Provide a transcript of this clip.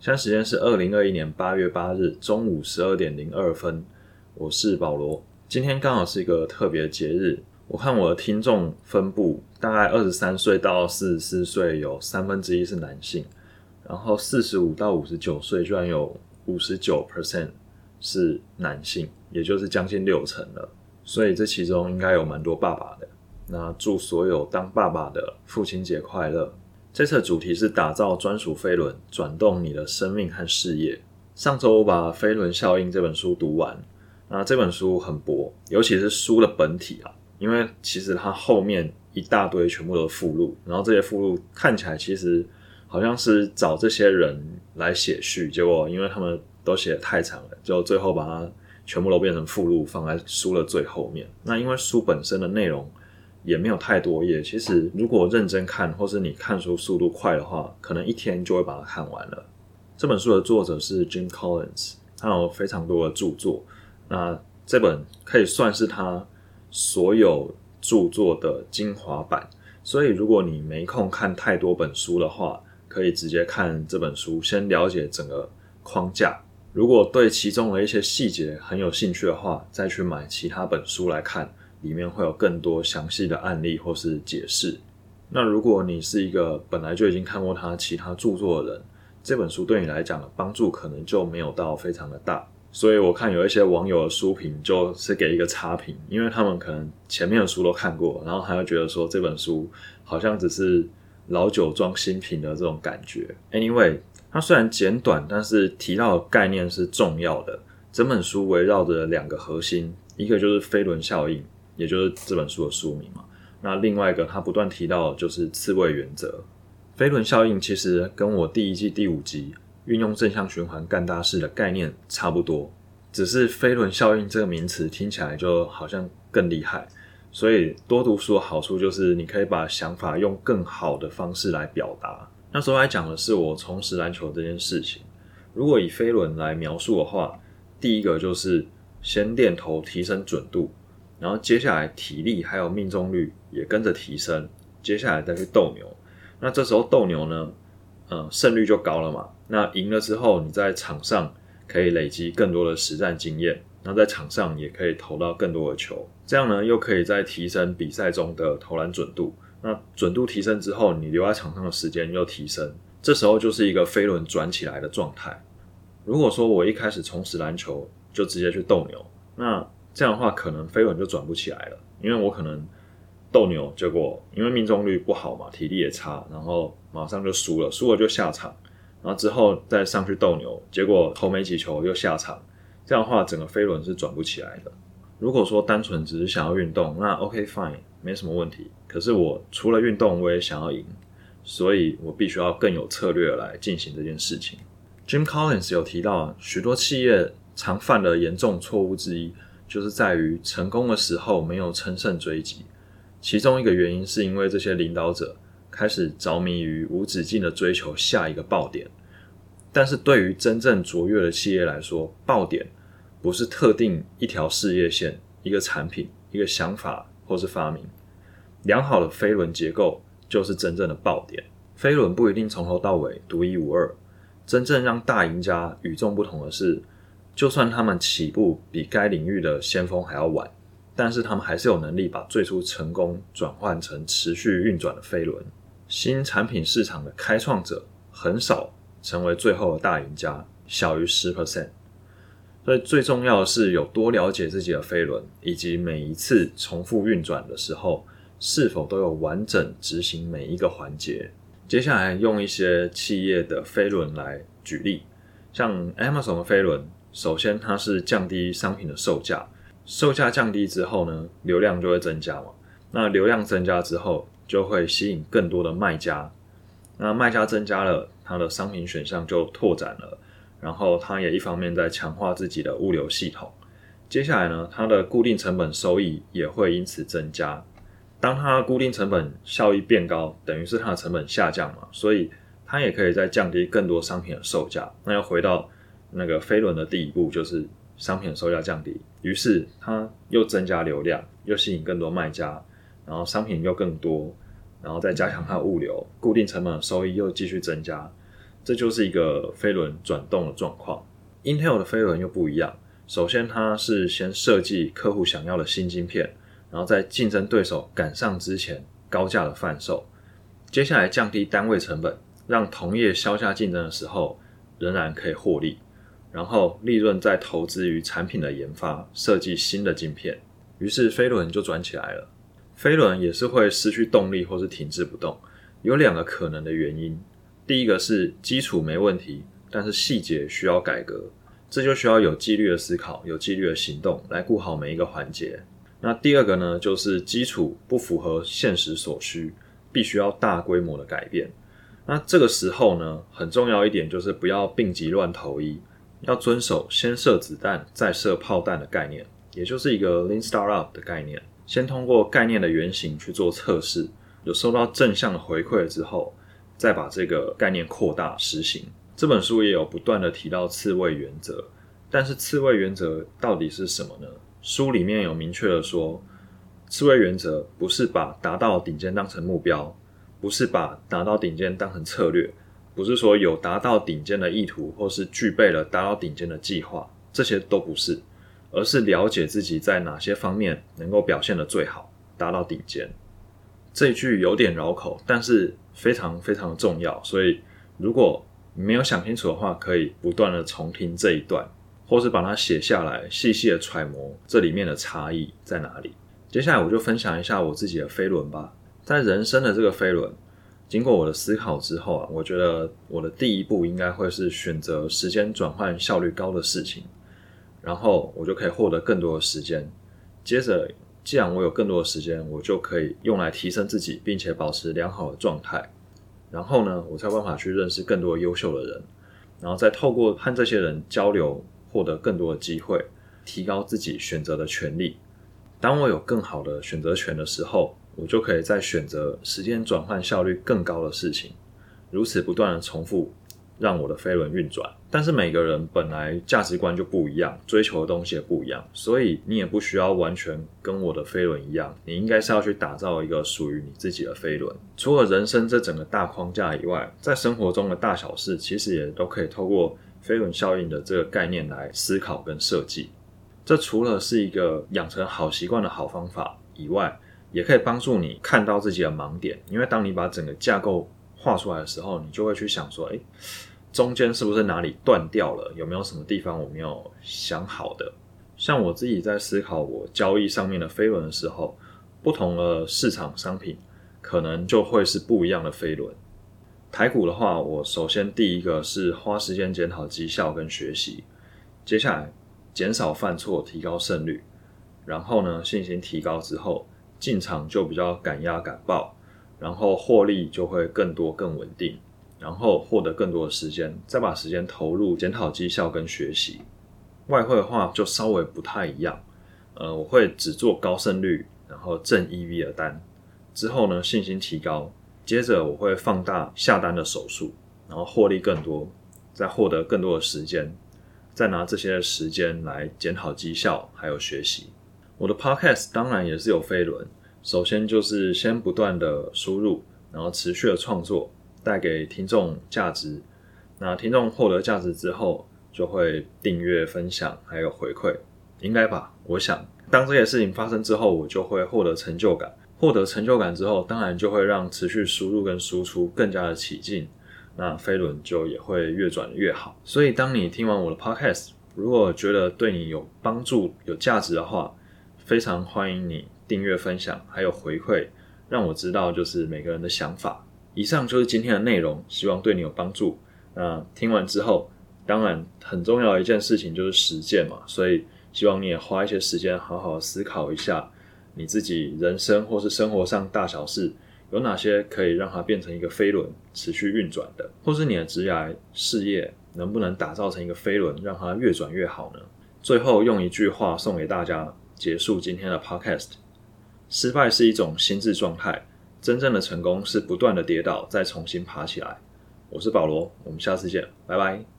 现在时间是二零二一年八月八日中午十二点零二分，我是保罗。今天刚好是一个特别节日，我看我的听众分布，大概二十三岁到四十四岁有三分之一是男性，然后四十五到五十九岁居然有五十九 percent 是男性，也就是将近六成了。所以这其中应该有蛮多爸爸的。那祝所有当爸爸的父亲节快乐！这次的主题是打造专属飞轮，转动你的生命和事业。上周我把《飞轮效应》这本书读完，那这本书很薄，尤其是书的本体啊，因为其实它后面一大堆全部都是附录，然后这些附录看起来其实好像是找这些人来写序，结果因为他们都写的太长了，就最后把它全部都变成附录放在书的最后面。那因为书本身的内容。也没有太多页。其实，如果认真看，或是你看书速度快的话，可能一天就会把它看完了。这本书的作者是 Jim Collins，他有非常多的著作。那这本可以算是他所有著作的精华版。所以，如果你没空看太多本书的话，可以直接看这本书，先了解整个框架。如果对其中的一些细节很有兴趣的话，再去买其他本书来看。里面会有更多详细的案例或是解释。那如果你是一个本来就已经看过他其他著作的人，这本书对你来讲的帮助可能就没有到非常的大。所以我看有一些网友的书评就是给一个差评，因为他们可能前面的书都看过，然后他就觉得说这本书好像只是老酒装新品的这种感觉。Anyway，它虽然简短，但是提到的概念是重要的。整本书围绕着两个核心，一个就是飞轮效应。也就是这本书的书名嘛。那另外一个，他不断提到就是刺猬原则、飞轮效应，其实跟我第一季第五集运用正向循环干大事的概念差不多，只是飞轮效应这个名词听起来就好像更厉害。所以多读书的好处就是你可以把想法用更好的方式来表达。那时候来讲的是我重拾篮球这件事情。如果以飞轮来描述的话，第一个就是先练投，提升准度。然后接下来体力还有命中率也跟着提升，接下来再去斗牛，那这时候斗牛呢，嗯，胜率就高了嘛。那赢了之后，你在场上可以累积更多的实战经验，那在场上也可以投到更多的球，这样呢又可以在提升比赛中的投篮准度。那准度提升之后，你留在场上的时间又提升，这时候就是一个飞轮转起来的状态。如果说我一开始重拾篮球就直接去斗牛，那这样的话，可能飞轮就转不起来了，因为我可能斗牛，结果因为命中率不好嘛，体力也差，然后马上就输了，输了就下场，然后之后再上去斗牛，结果投没几球又下场，这样的话，整个飞轮是转不起来的。如果说单纯只是想要运动，那 OK fine，没什么问题。可是我除了运动，我也想要赢，所以我必须要更有策略来进行这件事情。Jim Collins 有提到，许多企业常犯的严重错误之一。就是在于成功的时候没有乘胜追击，其中一个原因是因为这些领导者开始着迷于无止境的追求下一个爆点，但是对于真正卓越的企业来说，爆点不是特定一条事业线、一个产品、一个想法或是发明，良好的飞轮结构就是真正的爆点。飞轮不一定从头到尾独一无二，真正让大赢家与众不同的是。就算他们起步比该领域的先锋还要晚，但是他们还是有能力把最初成功转换成持续运转的飞轮。新产品市场的开创者很少成为最后的大赢家，小于十 percent。所以最重要的是有多了解自己的飞轮，以及每一次重复运转的时候是否都有完整执行每一个环节。接下来用一些企业的飞轮来举例，像 Amazon 的飞轮。首先，它是降低商品的售价，售价降低之后呢，流量就会增加嘛。那流量增加之后，就会吸引更多的卖家。那卖家增加了，它的商品选项就拓展了。然后，它也一方面在强化自己的物流系统。接下来呢，它的固定成本收益也会因此增加。当它固定成本效益变高，等于是它的成本下降嘛，所以它也可以再降低更多商品的售价。那要回到。那个飞轮的第一步就是商品的售价降低，于是它又增加流量，又吸引更多卖家，然后商品又更多，然后再加强它的物流，固定成本的收益又继续增加。这就是一个飞轮转动的状况。Intel 的飞轮又不一样，首先它是先设计客户想要的新晶片，然后在竞争对手赶上之前高价的贩售，接下来降低单位成本，让同业销价竞争的时候仍然可以获利，然后利润再投资于产品的研发，设计新的晶片，于是飞轮就转起来了。飞轮也是会失去动力或是停滞不动，有两个可能的原因，第一个是基础没问题，但是细节需要改革。这就需要有纪律的思考，有纪律的行动来顾好每一个环节。那第二个呢，就是基础不符合现实所需，必须要大规模的改变。那这个时候呢，很重要一点就是不要病急乱投医，要遵守先射子弹再射炮弹的概念，也就是一个 Lean Startup 的概念。先通过概念的原型去做测试，有收到正向的回馈之后，再把这个概念扩大实行。这本书也有不断的提到刺猬原则，但是刺猬原则到底是什么呢？书里面有明确的说，刺猬原则不是把达到顶尖当成目标，不是把达到顶尖当成策略，不是说有达到顶尖的意图，或是具备了达到顶尖的计划，这些都不是，而是了解自己在哪些方面能够表现的最好，达到顶尖。这句有点绕口，但是非常非常重要，所以如果没有想清楚的话，可以不断的重听这一段，或是把它写下来，细细的揣摩这里面的差异在哪里。接下来我就分享一下我自己的飞轮吧。在人生的这个飞轮，经过我的思考之后啊，我觉得我的第一步应该会是选择时间转换效率高的事情，然后我就可以获得更多的时间。接着，既然我有更多的时间，我就可以用来提升自己，并且保持良好的状态。然后呢，我才有办法去认识更多优秀的人，然后再透过和这些人交流，获得更多的机会，提高自己选择的权利。当我有更好的选择权的时候，我就可以再选择时间转换效率更高的事情，如此不断的重复。让我的飞轮运转，但是每个人本来价值观就不一样，追求的东西也不一样，所以你也不需要完全跟我的飞轮一样，你应该是要去打造一个属于你自己的飞轮。除了人生这整个大框架以外，在生活中的大小事，其实也都可以透过飞轮效应的这个概念来思考跟设计。这除了是一个养成好习惯的好方法以外，也可以帮助你看到自己的盲点，因为当你把整个架构画出来的时候，你就会去想说，哎。中间是不是哪里断掉了？有没有什么地方我没有想好的？像我自己在思考我交易上面的飞轮的时候，不同的市场商品可能就会是不一样的飞轮。台股的话，我首先第一个是花时间检讨绩效跟学习，接下来减少犯错，提高胜率，然后呢信心提高之后进场就比较敢压敢爆，然后获利就会更多更稳定。然后获得更多的时间，再把时间投入检讨绩效跟学习。外汇的话就稍微不太一样，呃，我会只做高胜率，然后正 EV 的单。之后呢，信心提高，接着我会放大下单的手数，然后获利更多，再获得更多的时间，再拿这些时间来检讨绩效还有学习。我的 Podcast 当然也是有飞轮，首先就是先不断的输入，然后持续的创作。带给听众价值，那听众获得价值之后，就会订阅、分享，还有回馈，应该吧？我想，当这些事情发生之后，我就会获得成就感。获得成就感之后，当然就会让持续输入跟输出更加的起劲，那飞轮就也会越转越好。所以，当你听完我的 podcast，如果觉得对你有帮助、有价值的话，非常欢迎你订阅、分享，还有回馈，让我知道就是每个人的想法。以上就是今天的内容，希望对你有帮助。那听完之后，当然很重要的一件事情就是实践嘛，所以希望你也花一些时间，好好思考一下你自己人生或是生活上大小事有哪些可以让它变成一个飞轮持续运转的，或是你的职业事业能不能打造成一个飞轮，让它越转越好呢？最后用一句话送给大家，结束今天的 podcast：失败是一种心智状态。真正的成功是不断的跌倒，再重新爬起来。我是保罗，我们下次见，拜拜。